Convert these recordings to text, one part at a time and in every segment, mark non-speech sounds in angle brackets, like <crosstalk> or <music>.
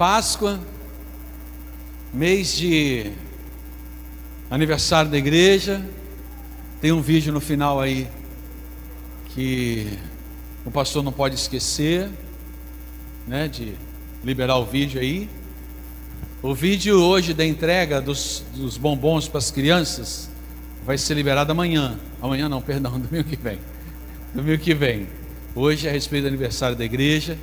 Páscoa, mês de aniversário da igreja. Tem um vídeo no final aí que o pastor não pode esquecer, né, de liberar o vídeo aí. O vídeo hoje da entrega dos, dos bombons para as crianças vai ser liberado amanhã. Amanhã não, <laughs> perdão, domingo que vem. Domingo que vem. Hoje é a respeito do aniversário da igreja.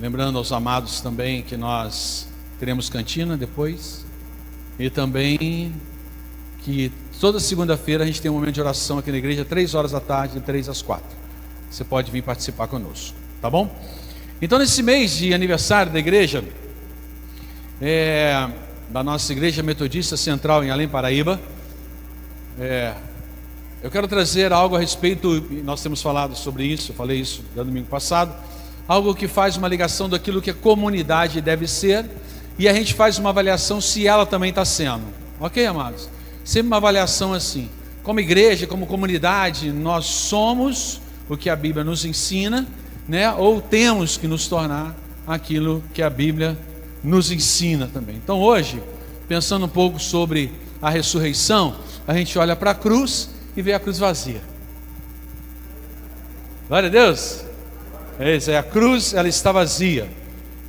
Lembrando aos amados também que nós teremos cantina depois. E também que toda segunda-feira a gente tem um momento de oração aqui na igreja, três horas da tarde, de três às quatro. Você pode vir participar conosco, tá bom? Então, nesse mês de aniversário da igreja, é, da nossa igreja metodista central em Além Paraíba, é, eu quero trazer algo a respeito, nós temos falado sobre isso, eu falei isso no domingo passado, algo que faz uma ligação daquilo que a comunidade deve ser, e a gente faz uma avaliação se ela também está sendo. Ok, amados? Sempre uma avaliação assim. Como igreja, como comunidade, nós somos o que a Bíblia nos ensina, né? Ou temos que nos tornar aquilo que a Bíblia nos ensina também. Então hoje, pensando um pouco sobre a ressurreição, a gente olha para a cruz e vê a cruz vazia. Glória a Deus. É isso, é a cruz, ela está vazia,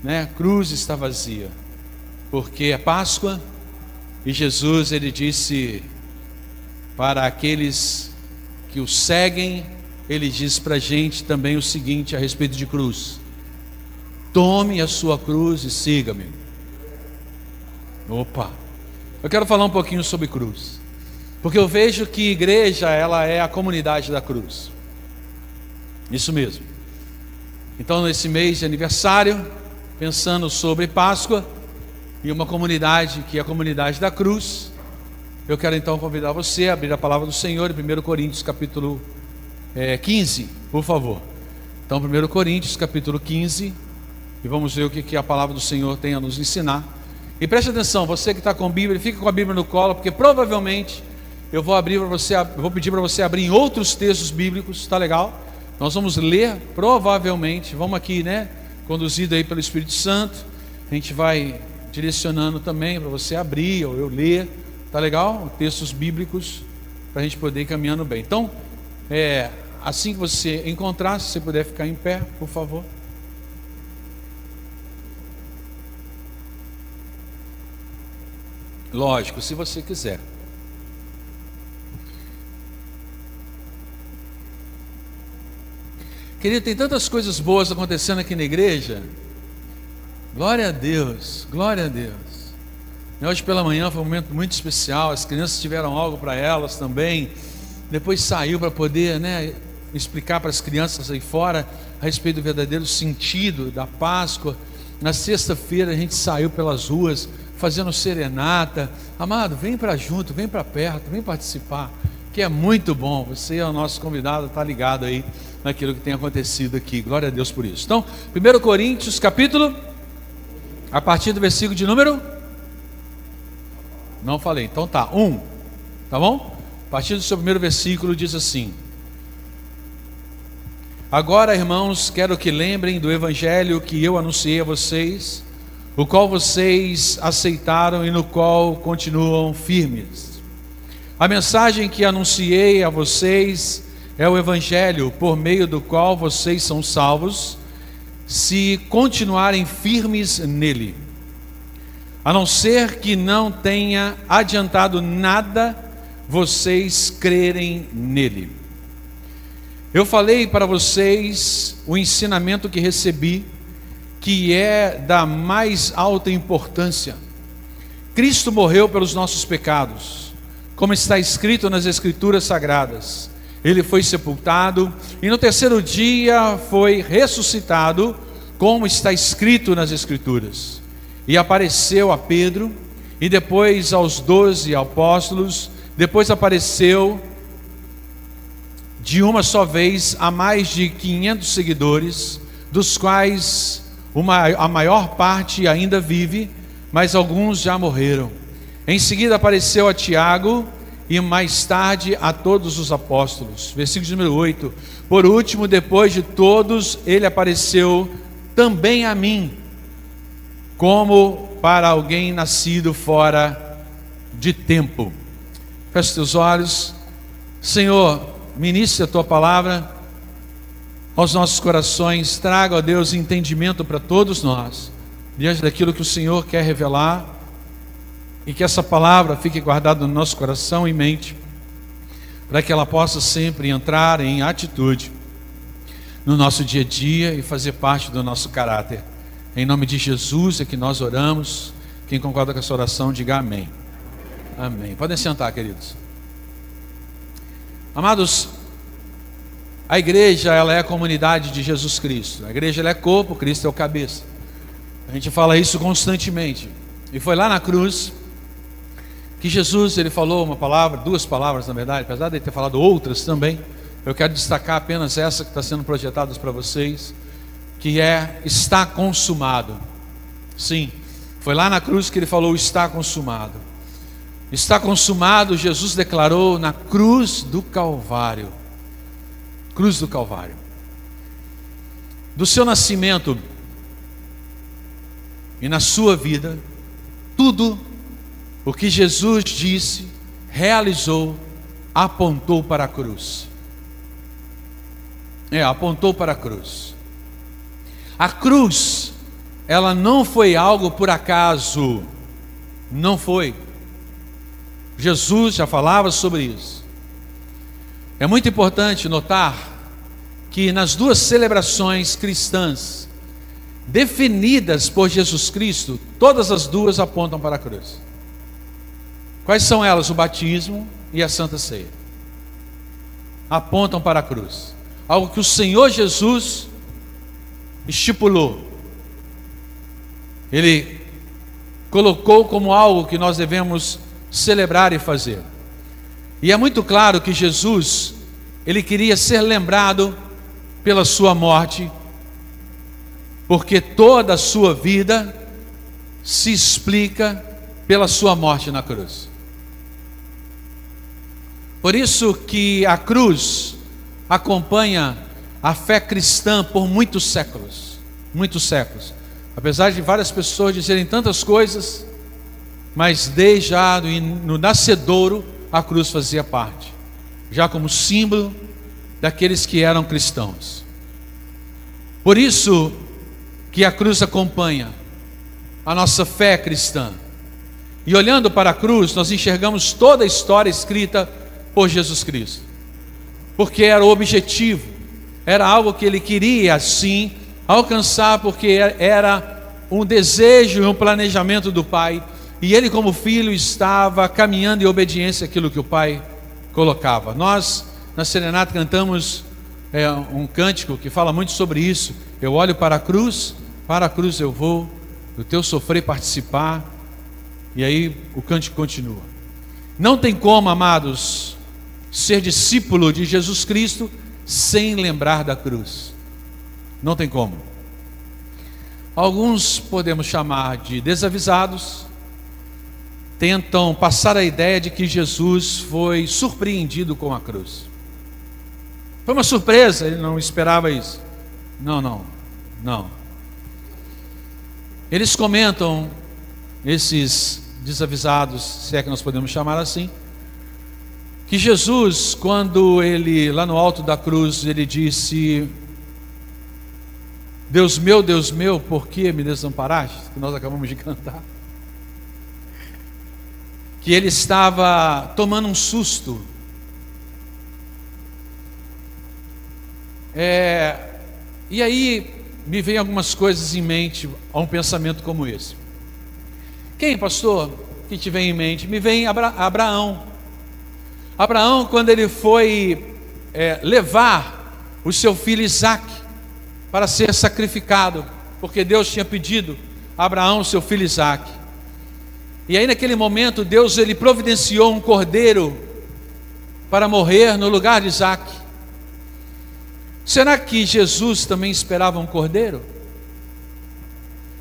né? A cruz está vazia. Porque é Páscoa, e Jesus ele disse para aqueles que o seguem, ele diz para a gente também o seguinte a respeito de cruz: tome a sua cruz e siga-me. Opa, eu quero falar um pouquinho sobre cruz, porque eu vejo que igreja ela é a comunidade da cruz. Isso mesmo. Então, nesse mês de aniversário, pensando sobre Páscoa, e uma comunidade que é a comunidade da cruz. Eu quero então convidar você a abrir a palavra do Senhor em 1 Coríntios capítulo é, 15, por favor. Então, 1 Coríntios capítulo 15, e vamos ver o que, que a palavra do Senhor tem a nos ensinar. E preste atenção, você que está com a Bíblia, fica com a Bíblia no colo, porque provavelmente eu vou abrir para você, vou pedir para você abrir em outros textos bíblicos, tá legal? Nós vamos ler, provavelmente, vamos aqui, né? Conduzido aí pelo Espírito Santo, a gente vai direcionando também para você abrir ou eu ler, tá legal? Textos bíblicos para a gente poder ir caminhando bem. Então, é, assim que você encontrar, se você puder ficar em pé, por favor. Lógico, se você quiser. Querido, tem tantas coisas boas acontecendo aqui na igreja. Glória a Deus, glória a Deus. Hoje pela manhã foi um momento muito especial, as crianças tiveram algo para elas também. Depois saiu para poder né, explicar para as crianças aí fora a respeito do verdadeiro sentido da Páscoa. Na sexta-feira a gente saiu pelas ruas fazendo serenata. Amado, vem para junto, vem para perto, vem participar, que é muito bom. Você é o nosso convidado, está ligado aí naquilo que tem acontecido aqui. Glória a Deus por isso. Então, 1 Coríntios, capítulo a partir do versículo de número. Não falei, então tá. Um, tá bom? A partir do seu primeiro versículo diz assim: Agora, irmãos, quero que lembrem do evangelho que eu anunciei a vocês, o qual vocês aceitaram e no qual continuam firmes. A mensagem que anunciei a vocês é o evangelho por meio do qual vocês são salvos se continuarem firmes nele, a não ser que não tenha adiantado nada vocês crerem nele. Eu falei para vocês o ensinamento que recebi, que é da mais alta importância. Cristo morreu pelos nossos pecados, como está escrito nas Escrituras Sagradas ele foi sepultado e no terceiro dia foi ressuscitado, como está escrito nas Escrituras. E apareceu a Pedro, e depois aos doze apóstolos, depois apareceu de uma só vez a mais de 500 seguidores, dos quais uma, a maior parte ainda vive, mas alguns já morreram. Em seguida apareceu a Tiago, e mais tarde a todos os apóstolos. Versículo número 8. Por último, depois de todos, ele apareceu também a mim. como para alguém nascido fora de tempo. Feche teus olhos. Senhor, ministre a tua palavra aos nossos corações, traga, ó Deus, entendimento para todos nós, diante daquilo que o Senhor quer revelar, e que essa palavra fique guardada no nosso coração e mente, para que ela possa sempre entrar em atitude no nosso dia a dia e fazer parte do nosso caráter. Em nome de Jesus é que nós oramos. Quem concorda com essa oração, diga amém. Amém. Podem sentar, queridos. Amados, a igreja ela é a comunidade de Jesus Cristo. A igreja ela é corpo, Cristo é o cabeça. A gente fala isso constantemente. E foi lá na cruz que Jesus ele falou uma palavra, duas palavras na verdade, apesar de ele ter falado outras também. Eu quero destacar apenas essa que está sendo projetada para vocês, que é está consumado. Sim, foi lá na cruz que ele falou está consumado. Está consumado, Jesus declarou na cruz do Calvário cruz do Calvário. Do seu nascimento e na sua vida, tudo o que Jesus disse, realizou, apontou para a cruz. É, apontou para a cruz. A cruz, ela não foi algo por acaso, não foi. Jesus já falava sobre isso. É muito importante notar que nas duas celebrações cristãs definidas por Jesus Cristo, todas as duas apontam para a cruz. Quais são elas? O batismo e a Santa Ceia. Apontam para a cruz. Algo que o Senhor Jesus estipulou. Ele colocou como algo que nós devemos celebrar e fazer. E é muito claro que Jesus, ele queria ser lembrado pela sua morte, porque toda a sua vida se explica pela sua morte na cruz. Por isso que a cruz acompanha a fé cristã por muitos séculos, muitos séculos. Apesar de várias pessoas dizerem tantas coisas, mas desde já no nascedouro a cruz fazia parte, já como símbolo daqueles que eram cristãos. Por isso que a cruz acompanha a nossa fé cristã. E olhando para a cruz, nós enxergamos toda a história escrita por Jesus Cristo. Porque era o objetivo, era algo que ele queria assim alcançar, porque era um desejo e um planejamento do Pai e ele, como filho, estava caminhando em obediência àquilo que o pai colocava. Nós, na Serenata, cantamos é, um cântico que fala muito sobre isso. Eu olho para a cruz, para a cruz eu vou, do teu sofrer participar. E aí o cântico continua. Não tem como, amados, ser discípulo de Jesus Cristo sem lembrar da cruz. Não tem como. Alguns podemos chamar de desavisados, tentam passar a ideia de que Jesus foi surpreendido com a cruz. Foi uma surpresa, ele não esperava isso. Não, não, não. Eles comentam, esses desavisados, se é que nós podemos chamar assim, que Jesus, quando ele, lá no alto da cruz, ele disse: Deus meu, Deus meu, por que me desamparaste? Que nós acabamos de <laughs> cantar que ele estava tomando um susto. É, e aí me vem algumas coisas em mente a um pensamento como esse. Quem, pastor, que te vem em mente? Me vem Abra Abraão. Abraão, quando ele foi é, levar o seu filho Isaac para ser sacrificado, porque Deus tinha pedido a Abraão, seu filho Isaac. E aí naquele momento Deus ele providenciou um cordeiro para morrer no lugar de Isaac. Será que Jesus também esperava um cordeiro?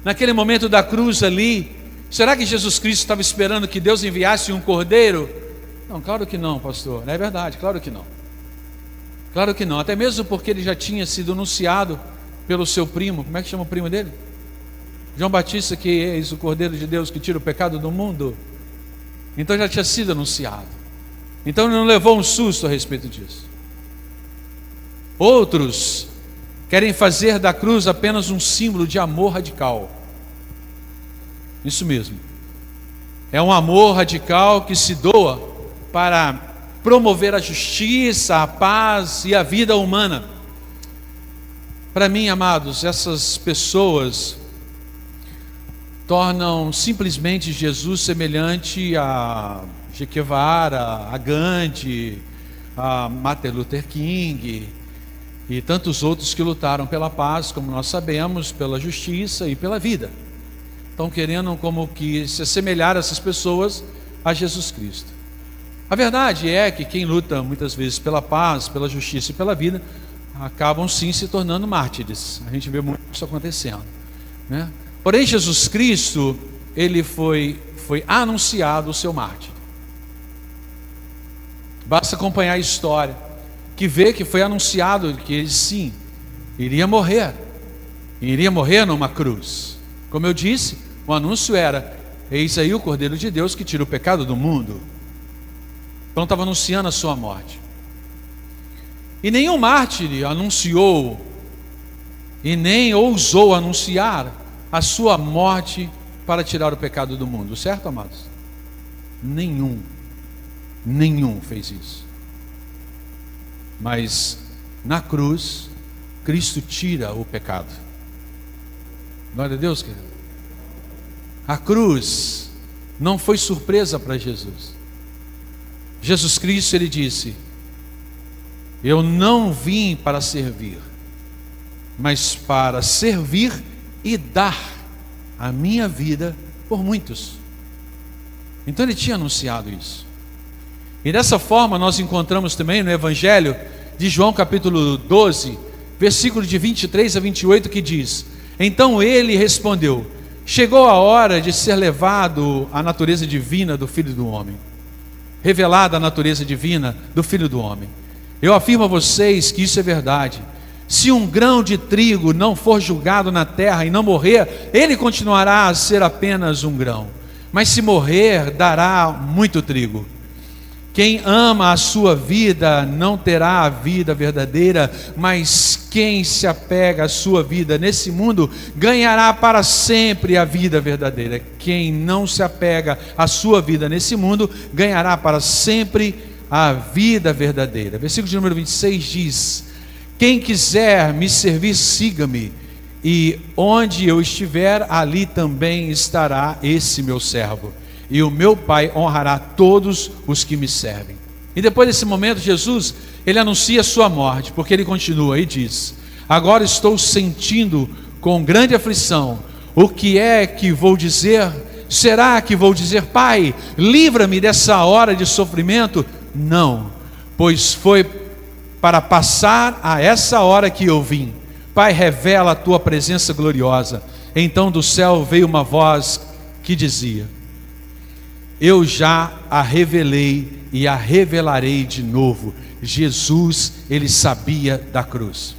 Naquele momento da cruz ali, será que Jesus Cristo estava esperando que Deus enviasse um cordeiro? Não, claro que não, pastor. Não é verdade, claro que não. Claro que não, até mesmo porque ele já tinha sido anunciado pelo seu primo. Como é que chama o primo dele? João Batista, que é o Cordeiro de Deus que tira o pecado do mundo. Então já tinha sido anunciado. Então ele não levou um susto a respeito disso. Outros querem fazer da cruz apenas um símbolo de amor radical. Isso mesmo. É um amor radical que se doa para promover a justiça, a paz e a vida humana. Para mim, amados, essas pessoas tornam simplesmente Jesus semelhante a Che Guevara, a Gandhi, a Martin Luther King e tantos outros que lutaram pela paz, como nós sabemos, pela justiça e pela vida. Estão querendo como que se assemelhar essas pessoas a Jesus Cristo. A verdade é que quem luta muitas vezes pela paz, pela justiça e pela vida, acabam sim se tornando mártires. A gente vê muito isso acontecendo. Né? Porém, Jesus Cristo, ele foi, foi anunciado o seu mártir. Basta acompanhar a história, que vê que foi anunciado que ele sim iria morrer, iria morrer numa cruz. Como eu disse, o anúncio era: Eis aí o Cordeiro de Deus que tira o pecado do mundo. Então estava anunciando a sua morte. E nenhum mártir anunciou e nem ousou anunciar a sua morte para tirar o pecado do mundo, certo, amados? Nenhum, nenhum fez isso. Mas na cruz, Cristo tira o pecado. Glória a Deus, querido. A cruz não foi surpresa para Jesus. Jesus Cristo, ele disse: Eu não vim para servir, mas para servir e dar a minha vida por muitos. Então ele tinha anunciado isso. E dessa forma nós encontramos também no Evangelho de João capítulo 12, versículo de 23 a 28 que diz: Então ele respondeu: Chegou a hora de ser levado a natureza divina do Filho do Homem, revelada a natureza divina do Filho do Homem. Eu afirmo a vocês que isso é verdade. Se um grão de trigo não for julgado na terra e não morrer, ele continuará a ser apenas um grão. Mas se morrer, dará muito trigo. Quem ama a sua vida não terá a vida verdadeira, mas quem se apega à sua vida nesse mundo ganhará para sempre a vida verdadeira. Quem não se apega à sua vida nesse mundo ganhará para sempre a vida verdadeira. Versículo de número 26 diz: quem quiser me servir, siga-me, e onde eu estiver, ali também estará esse meu servo. E o meu Pai honrará todos os que me servem. E depois desse momento, Jesus, ele anuncia a sua morte, porque ele continua e diz: Agora estou sentindo com grande aflição. O que é que vou dizer? Será que vou dizer, Pai, livra-me dessa hora de sofrimento? Não, pois foi para passar a essa hora que eu vim. Pai, revela a tua presença gloriosa. Então do céu veio uma voz que dizia: Eu já a revelei e a revelarei de novo. Jesus, ele sabia da cruz.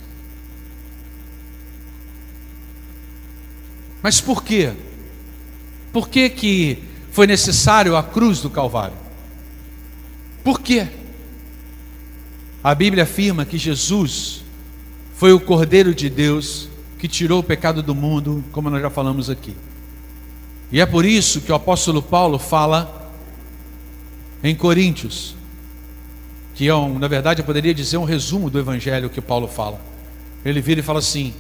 Mas por quê? Por que, que foi necessário a cruz do Calvário? Por quê? A Bíblia afirma que Jesus foi o Cordeiro de Deus que tirou o pecado do mundo, como nós já falamos aqui. E é por isso que o apóstolo Paulo fala em Coríntios, que é um, na verdade eu poderia dizer um resumo do evangelho que Paulo fala. Ele vira e fala assim: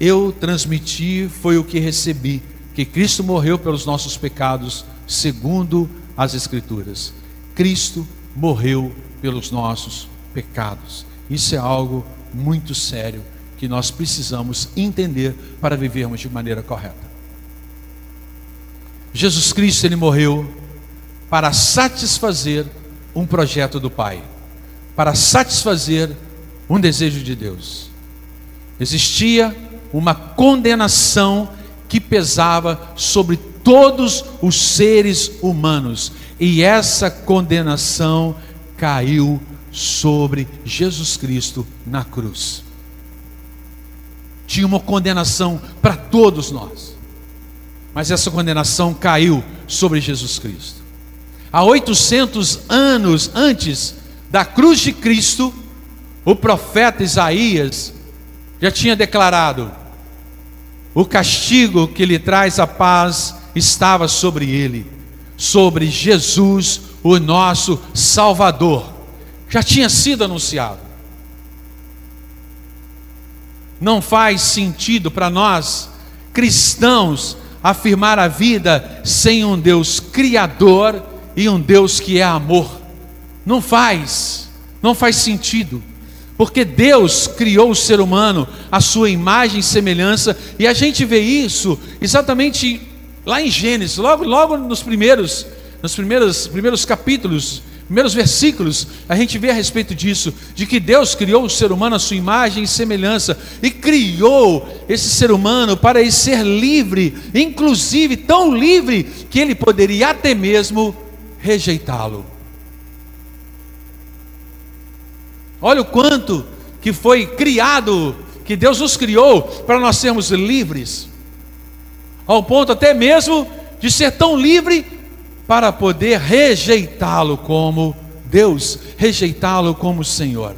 Eu transmiti foi o que recebi, que Cristo morreu pelos nossos pecados, segundo as Escrituras. Cristo morreu pelos nossos pecados. Isso é algo muito sério que nós precisamos entender para vivermos de maneira correta. Jesus Cristo ele morreu para satisfazer um projeto do Pai, para satisfazer um desejo de Deus. Existia uma condenação que pesava sobre todos os seres humanos, e essa condenação caiu sobre Jesus Cristo na cruz. Tinha uma condenação para todos nós. Mas essa condenação caiu sobre Jesus Cristo. Há 800 anos antes da cruz de Cristo, o profeta Isaías já tinha declarado: o castigo que lhe traz a paz estava sobre ele, sobre Jesus, o nosso Salvador. Já tinha sido anunciado. Não faz sentido para nós, cristãos, afirmar a vida sem um Deus criador e um Deus que é amor. Não faz, não faz sentido porque Deus criou o ser humano à sua imagem e semelhança, e a gente vê isso exatamente lá em Gênesis, logo, logo nos primeiros, nos primeiros, primeiros capítulos, primeiros versículos, a gente vê a respeito disso, de que Deus criou o ser humano à sua imagem e semelhança, e criou esse ser humano para ele ser livre, inclusive tão livre que ele poderia até mesmo rejeitá-lo. Olha o quanto que foi criado, que Deus nos criou para nós sermos livres, ao ponto até mesmo de ser tão livre para poder rejeitá-lo como Deus, rejeitá-lo como Senhor.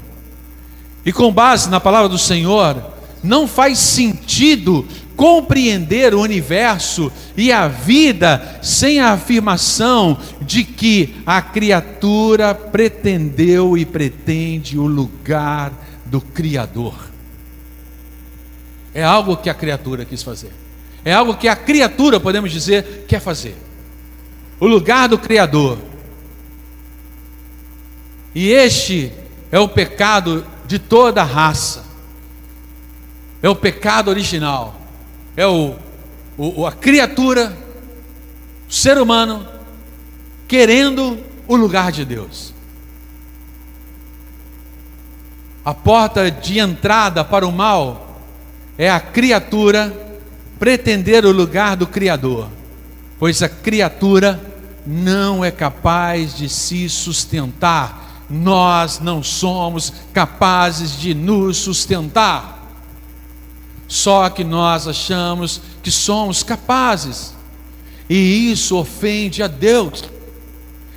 E com base na palavra do Senhor, não faz sentido compreender o universo e a vida sem a afirmação de que a criatura pretendeu e pretende o lugar do Criador. É algo que a criatura quis fazer. É algo que a criatura, podemos dizer, quer fazer. O lugar do Criador. E este é o pecado de toda a raça. É o pecado original é o, o, a criatura, o ser humano, querendo o lugar de Deus. A porta de entrada para o mal é a criatura pretender o lugar do Criador, pois a criatura não é capaz de se sustentar, nós não somos capazes de nos sustentar. Só que nós achamos que somos capazes, e isso ofende a Deus.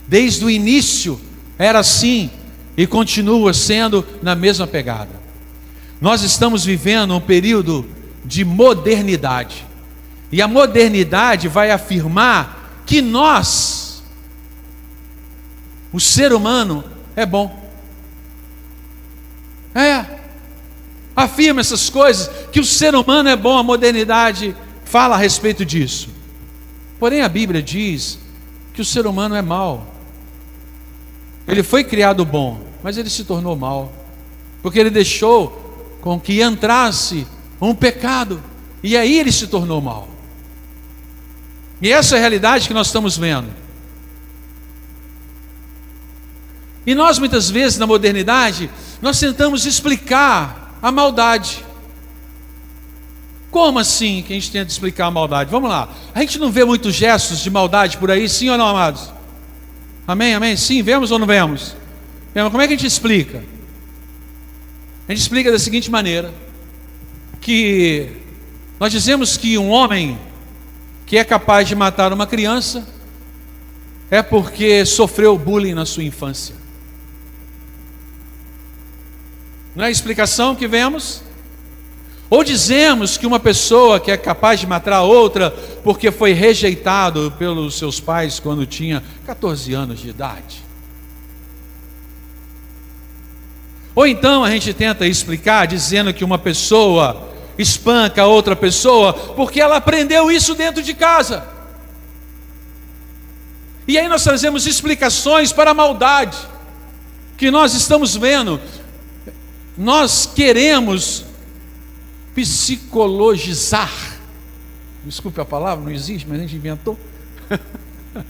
Desde o início era assim e continua sendo na mesma pegada. Nós estamos vivendo um período de modernidade, e a modernidade vai afirmar que nós, o ser humano, é bom. É, afirma essas coisas, que o ser humano é bom, a modernidade fala a respeito disso. Porém, a Bíblia diz que o ser humano é mau. Ele foi criado bom, mas ele se tornou mal, porque ele deixou com que entrasse um pecado, e aí ele se tornou mal. E essa é a realidade que nós estamos vendo. E nós muitas vezes na modernidade, nós tentamos explicar a maldade. Como assim que a gente tenta explicar a maldade? Vamos lá. A gente não vê muitos gestos de maldade por aí, sim ou não, amados? Amém, amém? Sim, vemos ou não vemos? Como é que a gente explica? A gente explica da seguinte maneira: que nós dizemos que um homem que é capaz de matar uma criança é porque sofreu bullying na sua infância. Não é a explicação que vemos? Ou dizemos que uma pessoa que é capaz de matar a outra porque foi rejeitado pelos seus pais quando tinha 14 anos de idade. Ou então a gente tenta explicar dizendo que uma pessoa espanca outra pessoa porque ela aprendeu isso dentro de casa. E aí nós trazemos explicações para a maldade que nós estamos vendo nós queremos psicologizar. Desculpe a palavra, não existe, mas a gente inventou. <laughs>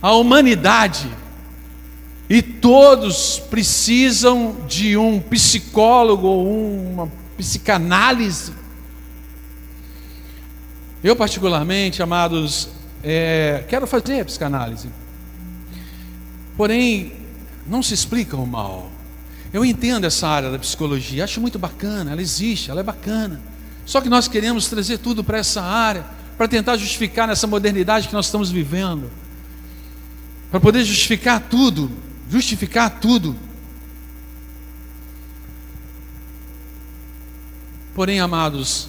a humanidade. E todos precisam de um psicólogo ou uma psicanálise. Eu, particularmente, amados, é, quero fazer psicanálise. Porém, não se explica o mal. Eu entendo essa área da psicologia, acho muito bacana, ela existe, ela é bacana. Só que nós queremos trazer tudo para essa área, para tentar justificar nessa modernidade que nós estamos vivendo, para poder justificar tudo, justificar tudo. Porém, amados,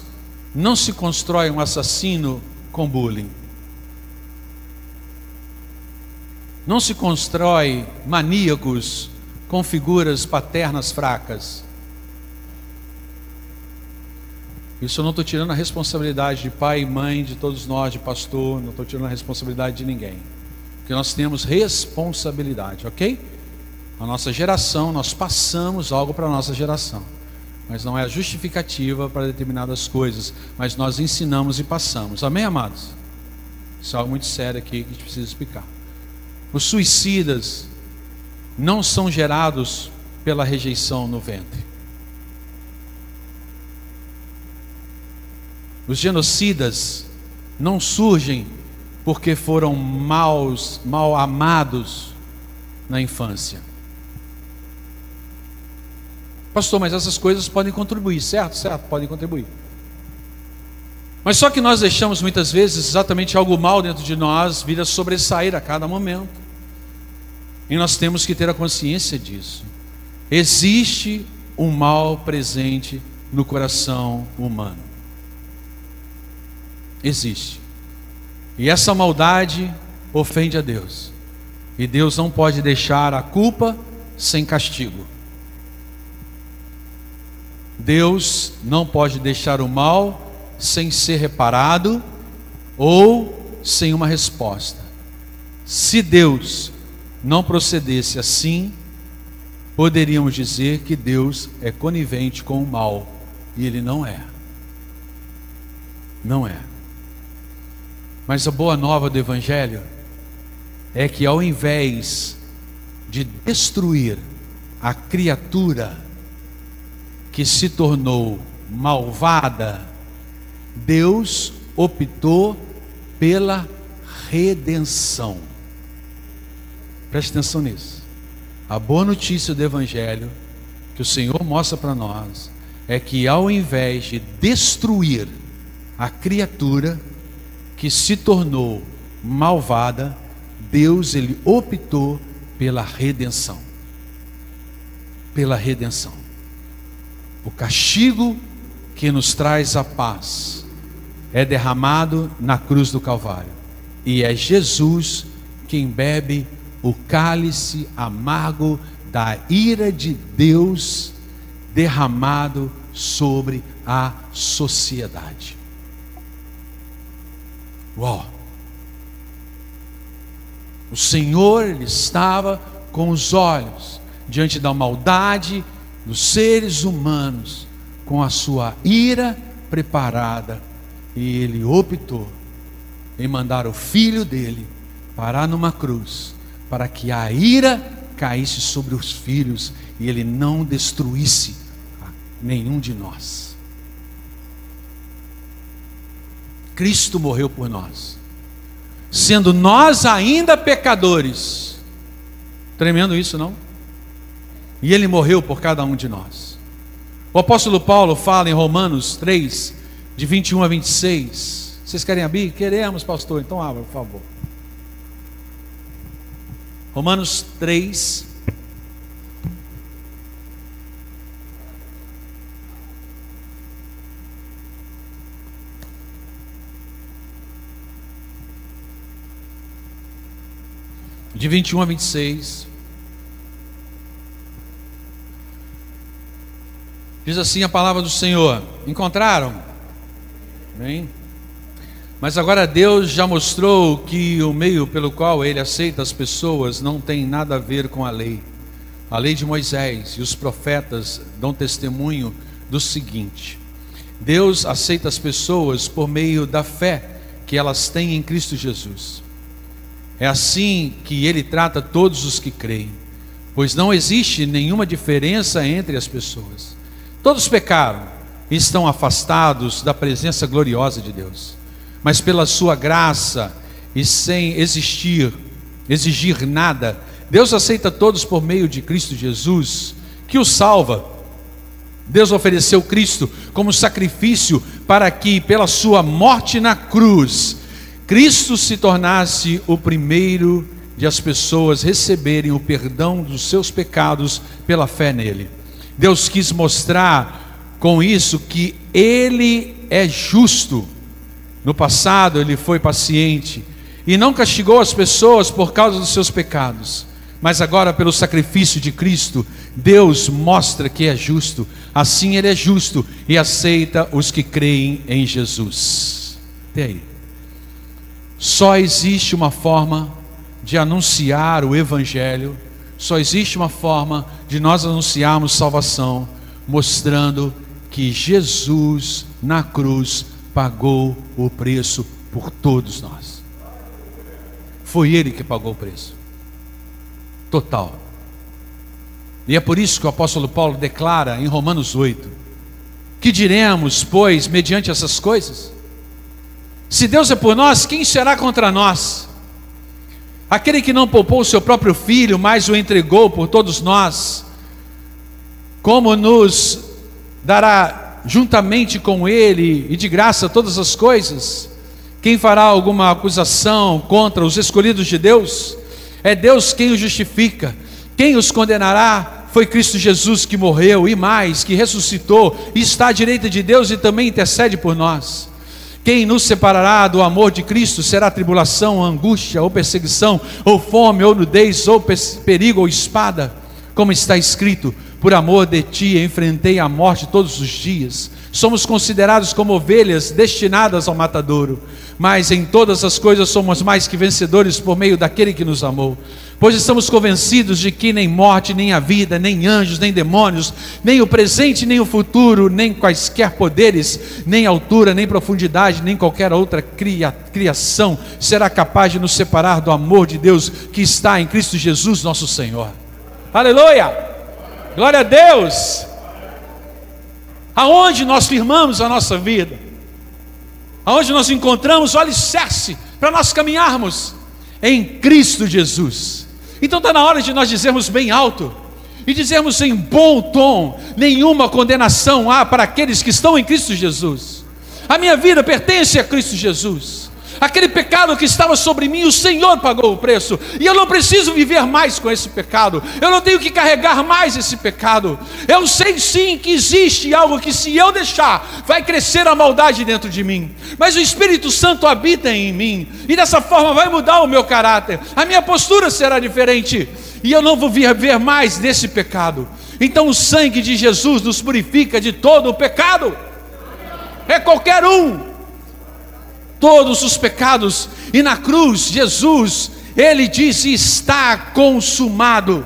não se constrói um assassino com bullying. Não se constrói maníacos com figuras paternas fracas. Isso eu não estou tirando a responsabilidade de pai e mãe, de todos nós, de pastor, não estou tirando a responsabilidade de ninguém. Porque nós temos responsabilidade, ok? A nossa geração, nós passamos algo para a nossa geração. Mas não é a justificativa para determinadas coisas, mas nós ensinamos e passamos. Amém, amados? Isso é algo muito sério aqui que a gente precisa explicar. Os suicidas não são gerados pela rejeição no ventre. Os genocidas não surgem porque foram maus, mal amados na infância. Pastor, mas essas coisas podem contribuir, certo? Certo, podem contribuir. Mas só que nós deixamos muitas vezes exatamente algo mal dentro de nós vir a sobressair a cada momento. E nós temos que ter a consciência disso. Existe um mal presente no coração humano. Existe. E essa maldade ofende a Deus. E Deus não pode deixar a culpa sem castigo. Deus não pode deixar o mal sem ser reparado ou sem uma resposta. Se Deus não procedesse assim, poderíamos dizer que Deus é conivente com o mal, e ele não é. Não é. Mas a boa nova do Evangelho é que ao invés de destruir a criatura que se tornou malvada, Deus optou pela redenção. Preste atenção nisso. A boa notícia do Evangelho, que o Senhor mostra para nós, é que ao invés de destruir a criatura que se tornou malvada, Deus ele optou pela redenção. Pela redenção. O castigo que nos traz a paz é derramado na cruz do Calvário. E é Jesus quem bebe o cálice amargo da ira de Deus derramado sobre a sociedade. Uau! O Senhor estava com os olhos diante da maldade dos seres humanos, com a sua ira preparada, e ele optou em mandar o filho dele parar numa cruz para que a ira caísse sobre os filhos e ele não destruísse nenhum de nós. Cristo morreu por nós, sendo nós ainda pecadores. Tremendo isso, não? E ele morreu por cada um de nós. O apóstolo Paulo fala em Romanos 3, de 21 a 26. Vocês querem abrir? Queremos, pastor. Então abra, por favor. Romanos 3. De 21 a 26. Diz assim a palavra do Senhor: Encontraram? Bem. Mas agora Deus já mostrou que o meio pelo qual ele aceita as pessoas não tem nada a ver com a lei. A lei de Moisés e os profetas dão testemunho do seguinte: Deus aceita as pessoas por meio da fé que elas têm em Cristo Jesus. É assim que ele trata todos os que creem, pois não existe nenhuma diferença entre as pessoas. Todos pecaram e estão afastados da presença gloriosa de Deus mas pela sua graça e sem existir, exigir nada, Deus aceita todos por meio de Cristo Jesus, que o salva Deus ofereceu Cristo como sacrifício para que, pela sua morte na cruz, Cristo se tornasse o primeiro de as pessoas receberem o perdão dos seus pecados pela fé nele. Deus quis mostrar com isso que ele é justo. No passado, ele foi paciente e não castigou as pessoas por causa dos seus pecados. Mas agora, pelo sacrifício de Cristo, Deus mostra que é justo. Assim, Ele é justo e aceita os que creem em Jesus. Até aí. Só existe uma forma de anunciar o Evangelho, só existe uma forma de nós anunciarmos salvação, mostrando que Jesus na cruz pagou o preço por todos nós. Foi Ele que pagou o preço, total. E é por isso que o apóstolo Paulo declara em Romanos 8: Que diremos, pois, mediante essas coisas? Se Deus é por nós, quem será contra nós? Aquele que não poupou o seu próprio filho, mas o entregou por todos nós, como nos dará juntamente com ele e de graça todas as coisas? Quem fará alguma acusação contra os escolhidos de Deus? É Deus quem os justifica. Quem os condenará? Foi Cristo Jesus que morreu e mais, que ressuscitou e está à direita de Deus e também intercede por nós. Quem nos separará do amor de Cristo será tribulação, angústia, ou perseguição, ou fome, ou nudez, ou perigo, ou espada, como está escrito: por amor de ti enfrentei a morte todos os dias. Somos considerados como ovelhas destinadas ao matadouro, mas em todas as coisas somos mais que vencedores por meio daquele que nos amou. Pois estamos convencidos de que nem morte, nem a vida, nem anjos, nem demônios, nem o presente, nem o futuro, nem quaisquer poderes, nem altura, nem profundidade, nem qualquer outra cria, criação será capaz de nos separar do amor de Deus que está em Cristo Jesus, nosso Senhor. Aleluia! Glória a Deus! Aonde nós firmamos a nossa vida? Aonde nós encontramos o alicerce para nós caminharmos? Em Cristo Jesus. Então está na hora de nós dizermos bem alto e dizermos em bom tom: nenhuma condenação há para aqueles que estão em Cristo Jesus. A minha vida pertence a Cristo Jesus. Aquele pecado que estava sobre mim, o Senhor pagou o preço, e eu não preciso viver mais com esse pecado, eu não tenho que carregar mais esse pecado. Eu sei sim que existe algo que, se eu deixar, vai crescer a maldade dentro de mim, mas o Espírito Santo habita em mim, e dessa forma vai mudar o meu caráter, a minha postura será diferente, e eu não vou viver mais nesse pecado. Então o sangue de Jesus nos purifica de todo o pecado, é qualquer um todos os pecados, e na cruz, Jesus, ele disse: está consumado.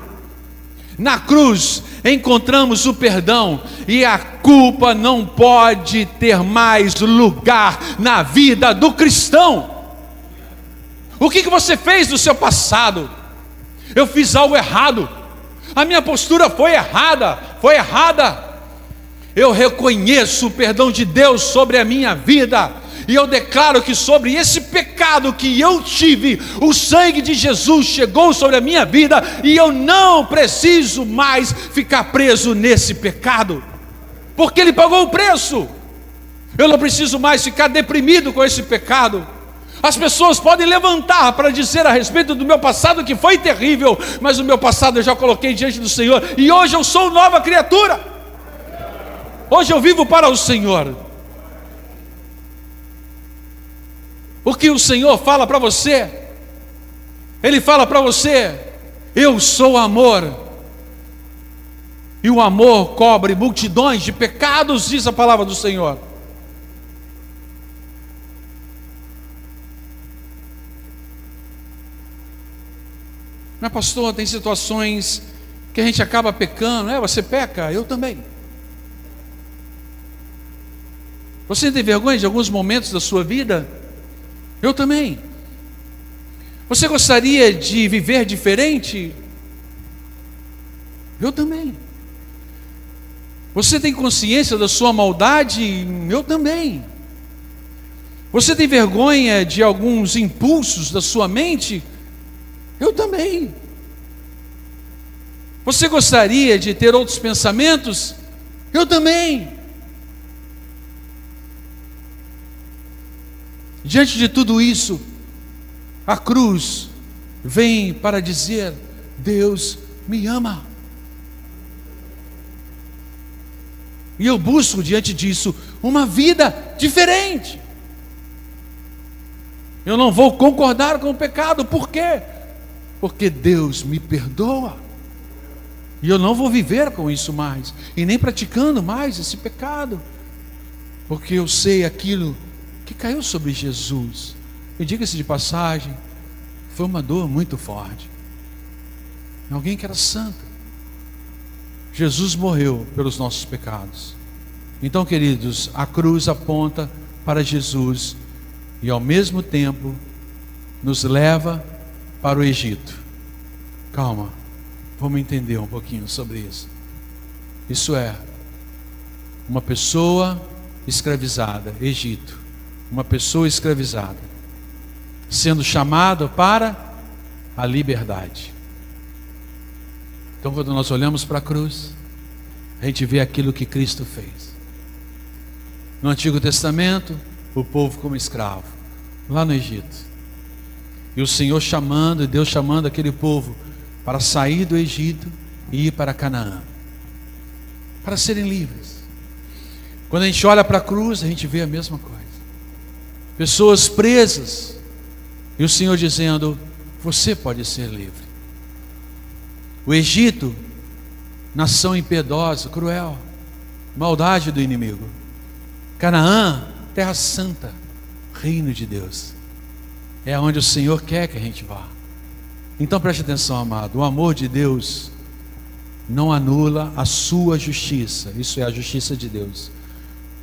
Na cruz encontramos o perdão e a culpa não pode ter mais lugar na vida do cristão. O que, que você fez no seu passado? Eu fiz algo errado, a minha postura foi errada, foi errada. Eu reconheço o perdão de Deus sobre a minha vida e eu declaro que sobre esse pecado que eu tive, o sangue de Jesus chegou sobre a minha vida e eu não preciso mais ficar preso nesse pecado, porque Ele pagou o preço. Eu não preciso mais ficar deprimido com esse pecado. As pessoas podem levantar para dizer a respeito do meu passado que foi terrível, mas o meu passado eu já coloquei diante do Senhor e hoje eu sou nova criatura. Hoje eu vivo para o Senhor. O que o Senhor fala para você? Ele fala para você: Eu sou amor. E o amor cobre multidões de pecados, diz a palavra do Senhor. Mas, pastor, tem situações que a gente acaba pecando, é? Você peca, eu também. Você tem vergonha de alguns momentos da sua vida? Eu também. Você gostaria de viver diferente? Eu também. Você tem consciência da sua maldade? Eu também. Você tem vergonha de alguns impulsos da sua mente? Eu também. Você gostaria de ter outros pensamentos? Eu também. Diante de tudo isso, a cruz vem para dizer: Deus me ama. E eu busco diante disso uma vida diferente. Eu não vou concordar com o pecado, por quê? Porque Deus me perdoa. E eu não vou viver com isso mais, e nem praticando mais esse pecado, porque eu sei aquilo que caiu sobre Jesus. E diga-se de passagem, foi uma dor muito forte. Alguém que era santo. Jesus morreu pelos nossos pecados. Então, queridos, a cruz aponta para Jesus e ao mesmo tempo nos leva para o Egito. Calma, vamos entender um pouquinho sobre isso. Isso é, uma pessoa escravizada, Egito, uma pessoa escravizada, sendo chamado para a liberdade. Então, quando nós olhamos para a cruz, a gente vê aquilo que Cristo fez. No Antigo Testamento, o povo como escravo, lá no Egito. E o Senhor chamando, e Deus chamando aquele povo para sair do Egito e ir para Canaã, para serem livres. Quando a gente olha para a cruz, a gente vê a mesma coisa. Pessoas presas, e o Senhor dizendo: Você pode ser livre. O Egito, nação impiedosa, cruel, maldade do inimigo. Canaã, terra santa, reino de Deus. É onde o Senhor quer que a gente vá. Então preste atenção, amado. O amor de Deus não anula a sua justiça. Isso é a justiça de Deus.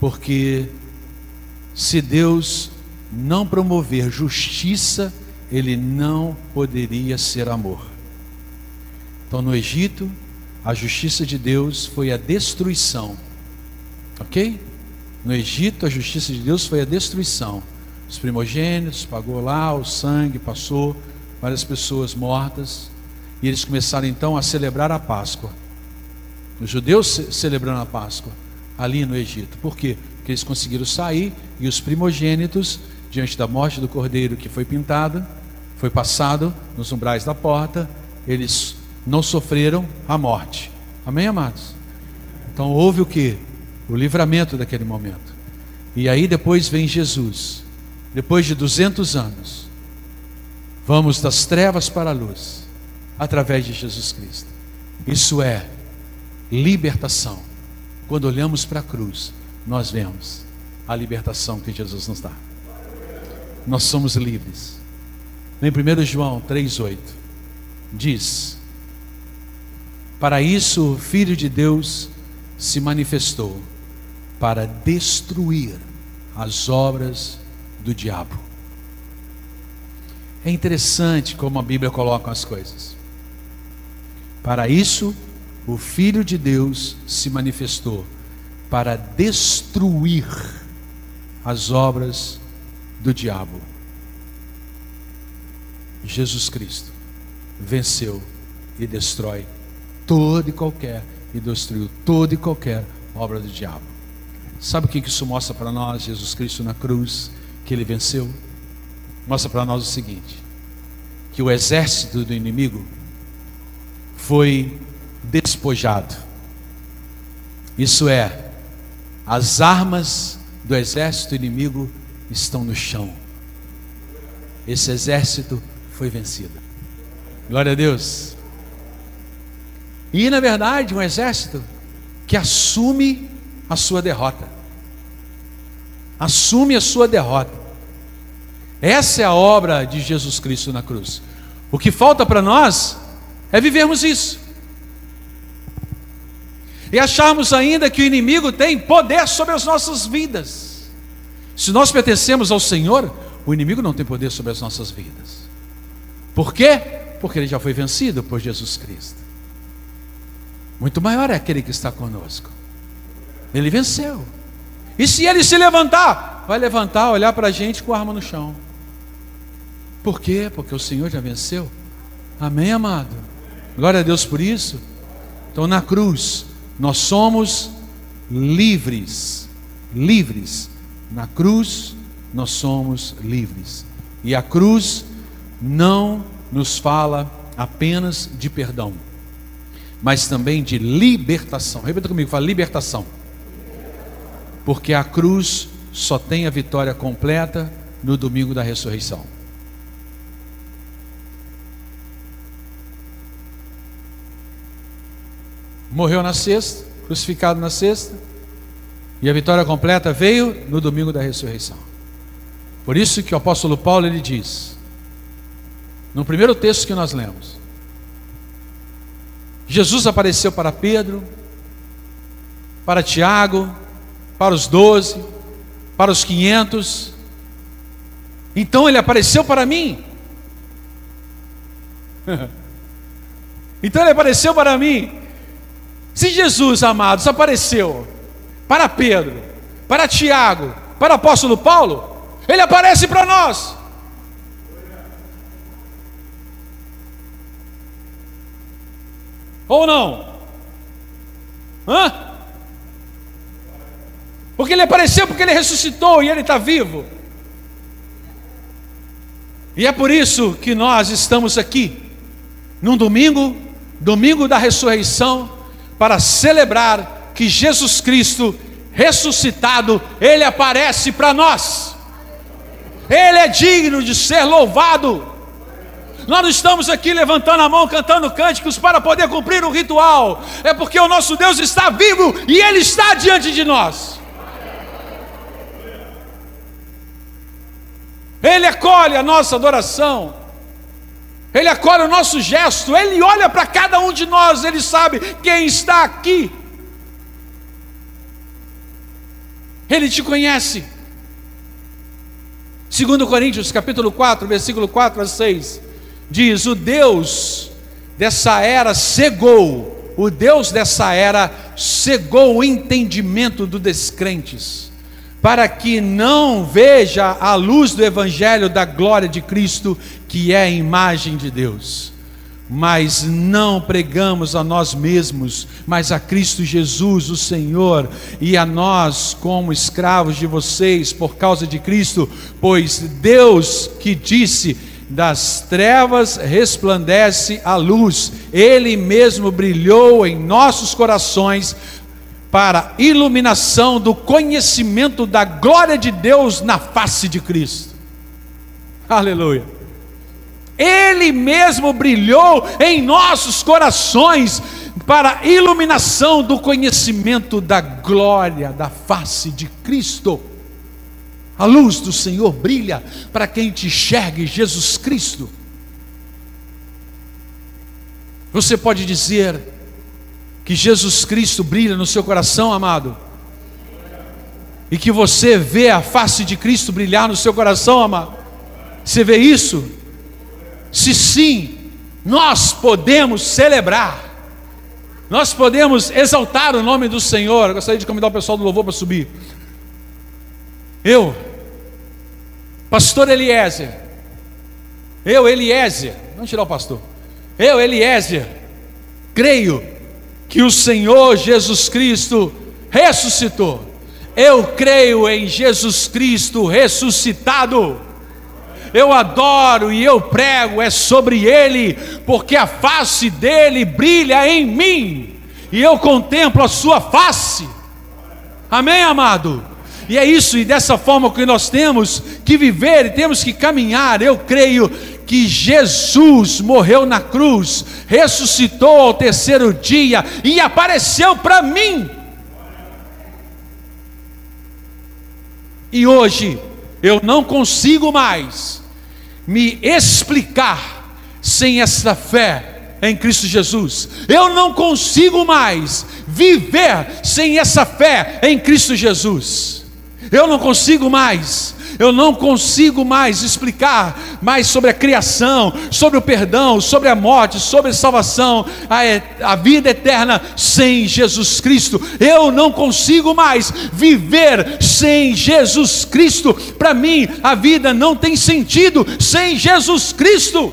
Porque se Deus não promover justiça, ele não poderia ser amor. Então, no Egito, a justiça de Deus foi a destruição. Ok? No Egito, a justiça de Deus foi a destruição. Os primogênitos, pagou lá, o sangue passou, várias pessoas mortas. E eles começaram então a celebrar a Páscoa. Os judeus celebrando a Páscoa ali no Egito. Por quê? Porque eles conseguiram sair e os primogênitos, diante da morte do cordeiro que foi pintado, foi passado nos umbrais da porta, eles não sofreram a morte. Amém, amados? Então houve o que? O livramento daquele momento. E aí depois vem Jesus. Depois de 200 anos, vamos das trevas para a luz, através de Jesus Cristo. Isso é libertação. Quando olhamos para a cruz, nós vemos a libertação que Jesus nos dá. Nós somos livres. Em 1 João 3,8 diz: Para isso o Filho de Deus se manifestou para destruir as obras do diabo. É interessante como a Bíblia coloca as coisas. Para isso, o Filho de Deus se manifestou para destruir as obras do diabo. Jesus Cristo venceu e destrói todo e qualquer, e destruiu toda e qualquer obra do diabo. Sabe o que isso mostra para nós, Jesus Cristo na cruz, que ele venceu? Mostra para nós o seguinte: que o exército do inimigo foi despojado. Isso é, as armas do exército inimigo estão no chão. Esse exército foi vencido. Glória a Deus. E na verdade, um exército que assume a sua derrota. Assume a sua derrota. Essa é a obra de Jesus Cristo na cruz. O que falta para nós é vivermos isso. E acharmos ainda que o inimigo tem poder sobre as nossas vidas. Se nós pertencemos ao Senhor, o inimigo não tem poder sobre as nossas vidas. Por quê? Porque ele já foi vencido por Jesus Cristo. Muito maior é aquele que está conosco. Ele venceu. E se ele se levantar, vai levantar, olhar para a gente com a arma no chão. Por quê? Porque o Senhor já venceu. Amém, amado? Glória a Deus por isso. Então, na cruz, nós somos livres. Livres. Na cruz nós somos livres. E a cruz não nos fala apenas de perdão, mas também de libertação. Repita comigo, fala libertação. Porque a cruz só tem a vitória completa no domingo da ressurreição. Morreu na sexta, crucificado na sexta, e a vitória completa veio no domingo da ressurreição. Por isso que o apóstolo Paulo ele diz: no primeiro texto que nós lemos. Jesus apareceu para Pedro, para Tiago, para os doze, para os quinhentos. Então ele apareceu para mim. <laughs> então ele apareceu para mim. Se Jesus, amados, apareceu para Pedro, para Tiago, para o apóstolo Paulo, ele aparece para nós. Ou não? Hã? Porque ele apareceu, porque ele ressuscitou e ele está vivo. E é por isso que nós estamos aqui, num domingo, domingo da ressurreição, para celebrar que Jesus Cristo ressuscitado, ele aparece para nós. Ele é digno de ser louvado. Nós não estamos aqui levantando a mão, cantando cânticos para poder cumprir o ritual. É porque o nosso Deus está vivo e Ele está diante de nós. Ele acolhe a nossa adoração. Ele acolhe o nosso gesto. Ele olha para cada um de nós. Ele sabe quem está aqui. Ele te conhece. 2 Coríntios capítulo 4, versículo 4 a 6 diz: O Deus dessa era cegou, o Deus dessa era cegou o entendimento dos descrentes, para que não veja a luz do Evangelho da glória de Cristo, que é a imagem de Deus. Mas não pregamos a nós mesmos, mas a Cristo Jesus, o Senhor, e a nós, como escravos de vocês, por causa de Cristo, pois Deus que disse: das trevas resplandece a luz, Ele mesmo brilhou em nossos corações para iluminação do conhecimento da glória de Deus na face de Cristo. Aleluia. Ele mesmo brilhou em nossos corações para iluminação do conhecimento da glória da face de Cristo. A luz do Senhor brilha para quem te enxergue Jesus Cristo. Você pode dizer que Jesus Cristo brilha no seu coração, amado? E que você vê a face de Cristo brilhar no seu coração, amado? Você vê isso? Se sim, nós podemos celebrar, nós podemos exaltar o nome do Senhor. Eu gostaria de convidar o pessoal do louvor para subir. Eu, pastor Eliezer, eu, Eliezer, vamos tirar o pastor, eu, Eliezer, creio que o Senhor Jesus Cristo ressuscitou. Eu creio em Jesus Cristo ressuscitado. Eu adoro e eu prego é sobre Ele, porque a face dele brilha em mim, e eu contemplo a Sua face. Amém, amado? E é isso, e dessa forma que nós temos que viver e temos que caminhar. Eu creio que Jesus morreu na cruz, ressuscitou ao terceiro dia e apareceu para mim. E hoje eu não consigo mais me explicar sem essa fé em Cristo Jesus. Eu não consigo mais viver sem essa fé em Cristo Jesus. Eu não consigo mais, eu não consigo mais explicar mais sobre a criação, sobre o perdão, sobre a morte, sobre a salvação, a, a vida eterna sem Jesus Cristo. Eu não consigo mais viver sem Jesus Cristo. Para mim, a vida não tem sentido sem Jesus Cristo,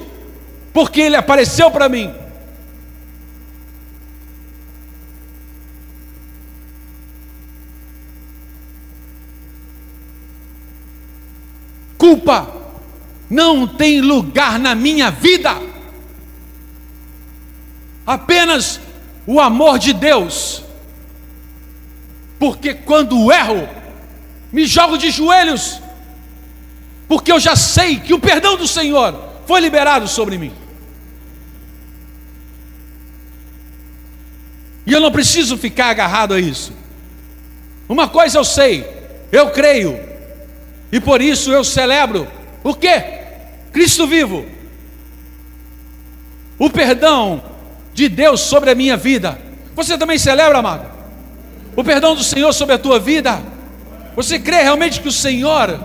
porque Ele apareceu para mim. Culpa não tem lugar na minha vida. Apenas o amor de Deus. Porque quando erro, me jogo de joelhos, porque eu já sei que o perdão do Senhor foi liberado sobre mim. E eu não preciso ficar agarrado a isso. Uma coisa eu sei, eu creio, e por isso eu celebro o que? Cristo vivo. O perdão de Deus sobre a minha vida. Você também celebra, amado? O perdão do Senhor sobre a tua vida. Você crê realmente que o Senhor,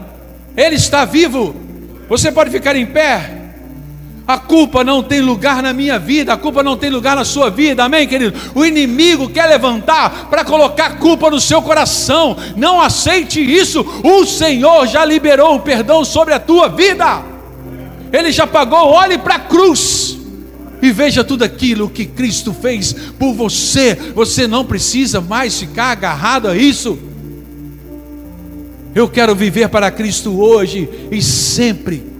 Ele está vivo? Você pode ficar em pé. A culpa não tem lugar na minha vida, a culpa não tem lugar na sua vida, amém, querido? O inimigo quer levantar para colocar culpa no seu coração, não aceite isso. O Senhor já liberou o perdão sobre a tua vida, Ele já pagou, olhe para a cruz e veja tudo aquilo que Cristo fez por você, você não precisa mais ficar agarrado a isso. Eu quero viver para Cristo hoje e sempre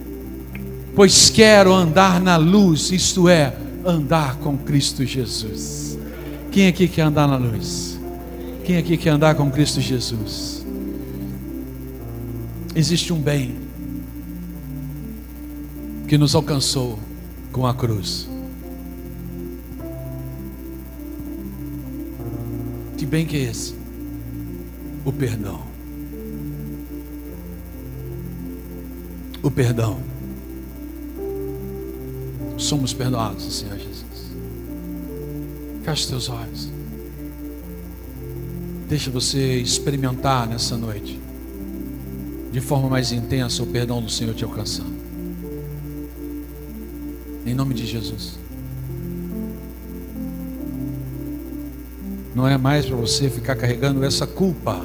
pois quero andar na luz, isto é, andar com Cristo Jesus. Quem aqui quer andar na luz? Quem aqui quer andar com Cristo Jesus? Existe um bem que nos alcançou com a cruz. Que bem que é esse? O perdão. O perdão somos perdoados, Senhor Jesus. Feche teus olhos. Deixa você experimentar nessa noite, de forma mais intensa, o perdão do Senhor te alcançando. Em nome de Jesus. Não é mais para você ficar carregando essa culpa.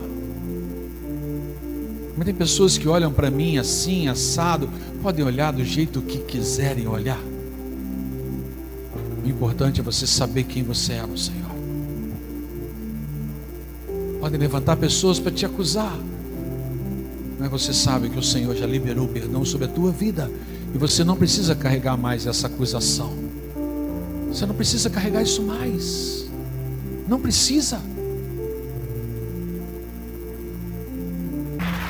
Mas tem pessoas que olham para mim assim, assado, podem olhar do jeito que quiserem olhar. O importante é você saber quem você é no Senhor. Podem levantar pessoas para te acusar. Mas você sabe que o Senhor já liberou o perdão sobre a tua vida. E você não precisa carregar mais essa acusação. Você não precisa carregar isso mais. Não precisa.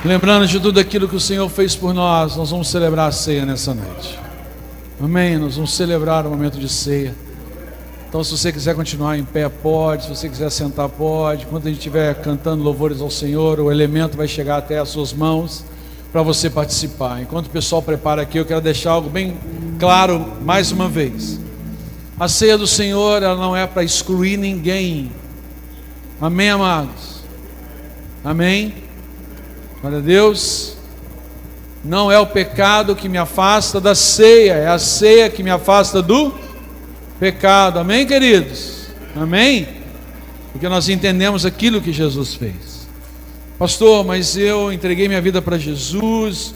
Lembrando de tudo aquilo que o Senhor fez por nós, nós vamos celebrar a ceia nessa noite. Amém. Nós vamos celebrar o momento de ceia. Então, se você quiser continuar em pé, pode. Se você quiser sentar, pode. Quando a gente estiver cantando louvores ao Senhor, o elemento vai chegar até as suas mãos para você participar. Enquanto o pessoal prepara aqui, eu quero deixar algo bem claro mais uma vez. A ceia do Senhor, ela não é para excluir ninguém. Amém, amados? Amém? Glória a Deus. Não é o pecado que me afasta da ceia, é a ceia que me afasta do pecado. Amém, queridos? Amém? Porque nós entendemos aquilo que Jesus fez. Pastor, mas eu entreguei minha vida para Jesus,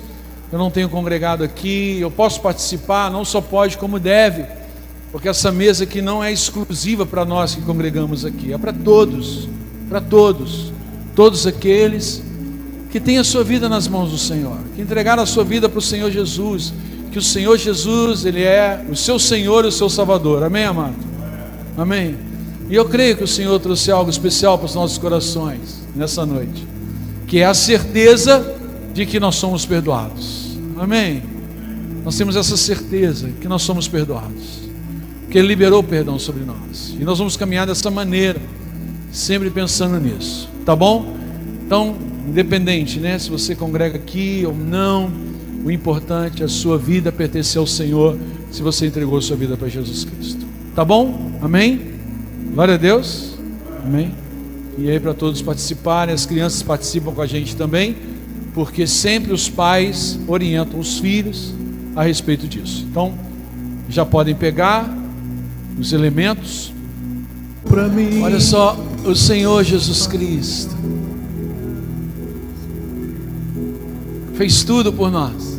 eu não tenho congregado aqui, eu posso participar, não só pode, como deve, porque essa mesa aqui não é exclusiva para nós que congregamos aqui, é para todos, para todos, todos aqueles que têm a sua vida nas mãos do Senhor, que entregaram a sua vida para o Senhor Jesus, que o Senhor Jesus, Ele é o seu Senhor e o seu Salvador. Amém, amado? Amém. E eu creio que o Senhor trouxe algo especial para os nossos corações nessa noite, que é a certeza de que nós somos perdoados. Amém. Nós temos essa certeza que nós somos perdoados, que Ele liberou o perdão sobre nós, e nós vamos caminhar dessa maneira, sempre pensando nisso, tá bom? Então, independente, né? Se você congrega aqui ou não, o importante é a sua vida pertencer ao Senhor, se você entregou a sua vida para Jesus Cristo. Tá bom? Amém? Glória a Deus. Amém. E aí para todos participarem, as crianças participam com a gente também, porque sempre os pais orientam os filhos a respeito disso. Então, já podem pegar os elementos. Para mim. Olha só, o Senhor Jesus Cristo fez tudo por nós.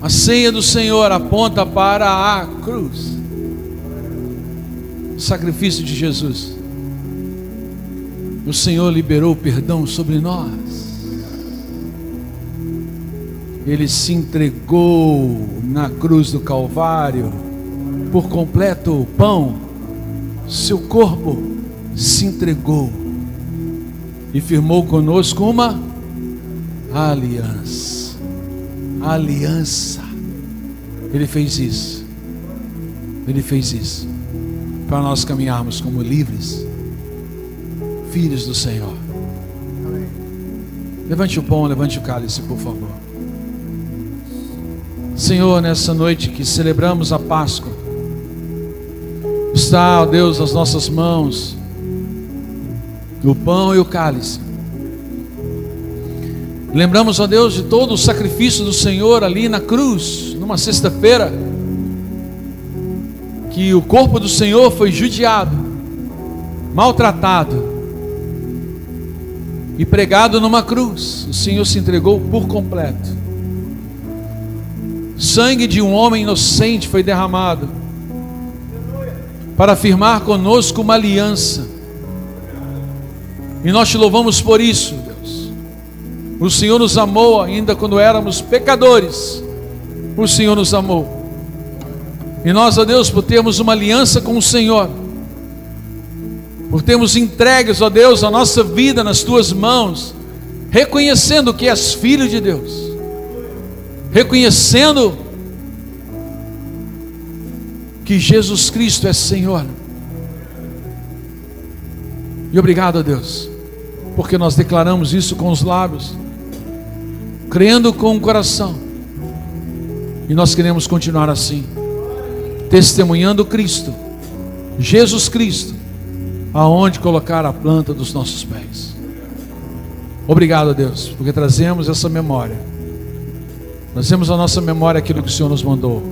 A ceia do Senhor aponta para a cruz, o sacrifício de Jesus. O Senhor liberou perdão sobre nós. ele se entregou na cruz do Calvário por completo o pão, seu corpo se entregou e firmou conosco uma aliança. Aliança. Ele fez isso. Ele fez isso para nós caminharmos como livres, filhos do Senhor. Levante o pão, levante o cálice, por favor. Senhor, nessa noite que celebramos a Páscoa, está, ó Deus, as nossas mãos, o pão e o cálice. Lembramos, ó Deus, de todo o sacrifício do Senhor ali na cruz, numa sexta-feira, que o corpo do Senhor foi judiado, maltratado e pregado numa cruz. O Senhor se entregou por completo. Sangue de um homem inocente foi derramado para firmar conosco uma aliança. E nós te louvamos por isso, Deus. O Senhor nos amou ainda quando éramos pecadores. O Senhor nos amou. E nós, ó Deus, por termos uma aliança com o Senhor, por termos entregues, ó Deus, a nossa vida nas tuas mãos, reconhecendo que és filho de Deus, reconhecendo que Jesus Cristo é Senhor. E obrigado a Deus, porque nós declaramos isso com os lábios, crendo com o coração, e nós queremos continuar assim testemunhando Cristo, Jesus Cristo, aonde colocar a planta dos nossos pés. Obrigado a Deus, porque trazemos essa memória. Trazemos a nossa memória aquilo que o Senhor nos mandou.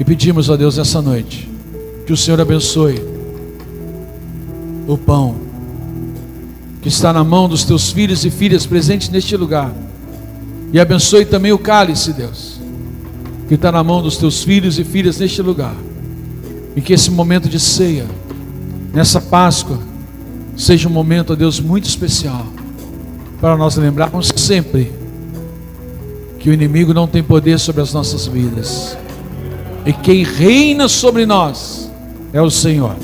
E pedimos a Deus essa noite que o Senhor abençoe o pão que está na mão dos teus filhos e filhas presentes neste lugar. E abençoe também o cálice, Deus que está na mão dos teus filhos e filhas neste lugar. E que esse momento de ceia, nessa Páscoa, seja um momento, ó Deus, muito especial, para nós lembrarmos sempre que o inimigo não tem poder sobre as nossas vidas, e quem reina sobre nós é o Senhor,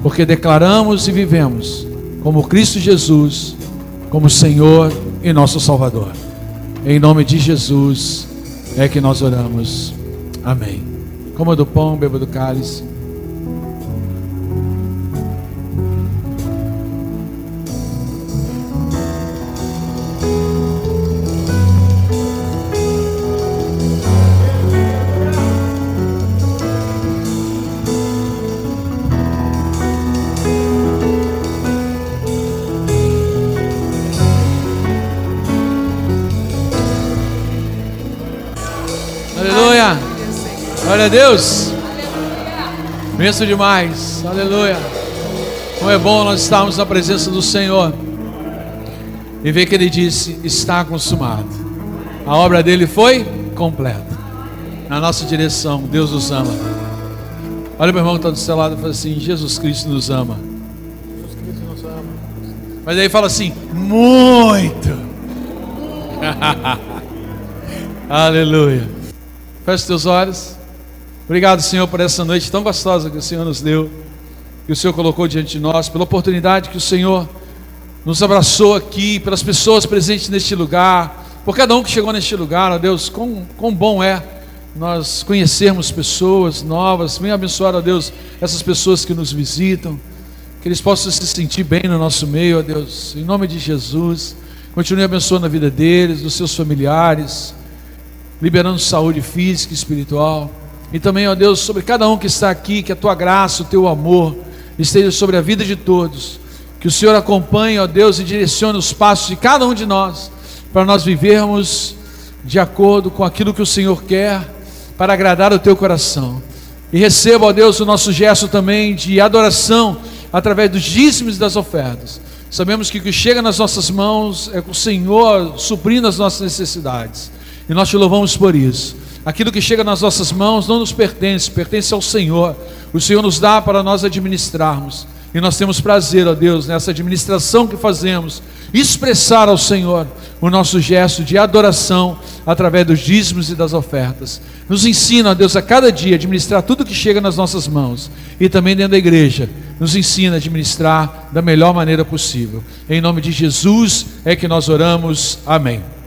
porque declaramos e vivemos como Cristo Jesus, como Senhor e nosso Salvador. Em nome de Jesus é que nós oramos. Amém. Coma do pão, beba do cálice. Glória a Deus. Benção demais. Aleluia. Como é bom nós estarmos na presença do Senhor. E ver que ele disse: está consumado. A obra dele foi completa. Na nossa direção, Deus nos ama. Olha meu irmão que está do seu lado e fala assim: Jesus Cristo nos ama. Jesus Cristo nos ama. Mas aí fala assim: muito. <laughs> Aleluia. Feche teus olhos. Obrigado, Senhor, por essa noite tão gostosa que o Senhor nos deu, que o Senhor colocou diante de nós, pela oportunidade que o Senhor nos abraçou aqui, pelas pessoas presentes neste lugar, por cada um que chegou neste lugar, ó Deus, quão, quão bom é nós conhecermos pessoas novas, venha abençoar, ó Deus, essas pessoas que nos visitam, que eles possam se sentir bem no nosso meio, ó Deus, em nome de Jesus, continue abençoando a vida deles, dos seus familiares, liberando saúde física e espiritual. E também, ó Deus, sobre cada um que está aqui, que a tua graça, o teu amor esteja sobre a vida de todos. Que o Senhor acompanhe, ó Deus, e direcione os passos de cada um de nós, para nós vivermos de acordo com aquilo que o Senhor quer, para agradar o teu coração. E receba, ó Deus, o nosso gesto também de adoração através dos dízimos e das ofertas. Sabemos que o que chega nas nossas mãos é o Senhor suprindo as nossas necessidades. E nós te louvamos por isso. Aquilo que chega nas nossas mãos não nos pertence, pertence ao Senhor. O Senhor nos dá para nós administrarmos. E nós temos prazer, ó Deus, nessa administração que fazemos, expressar ao Senhor o nosso gesto de adoração através dos dízimos e das ofertas. Nos ensina, ó Deus, a cada dia administrar tudo que chega nas nossas mãos e também dentro da igreja. Nos ensina a administrar da melhor maneira possível. Em nome de Jesus é que nós oramos. Amém.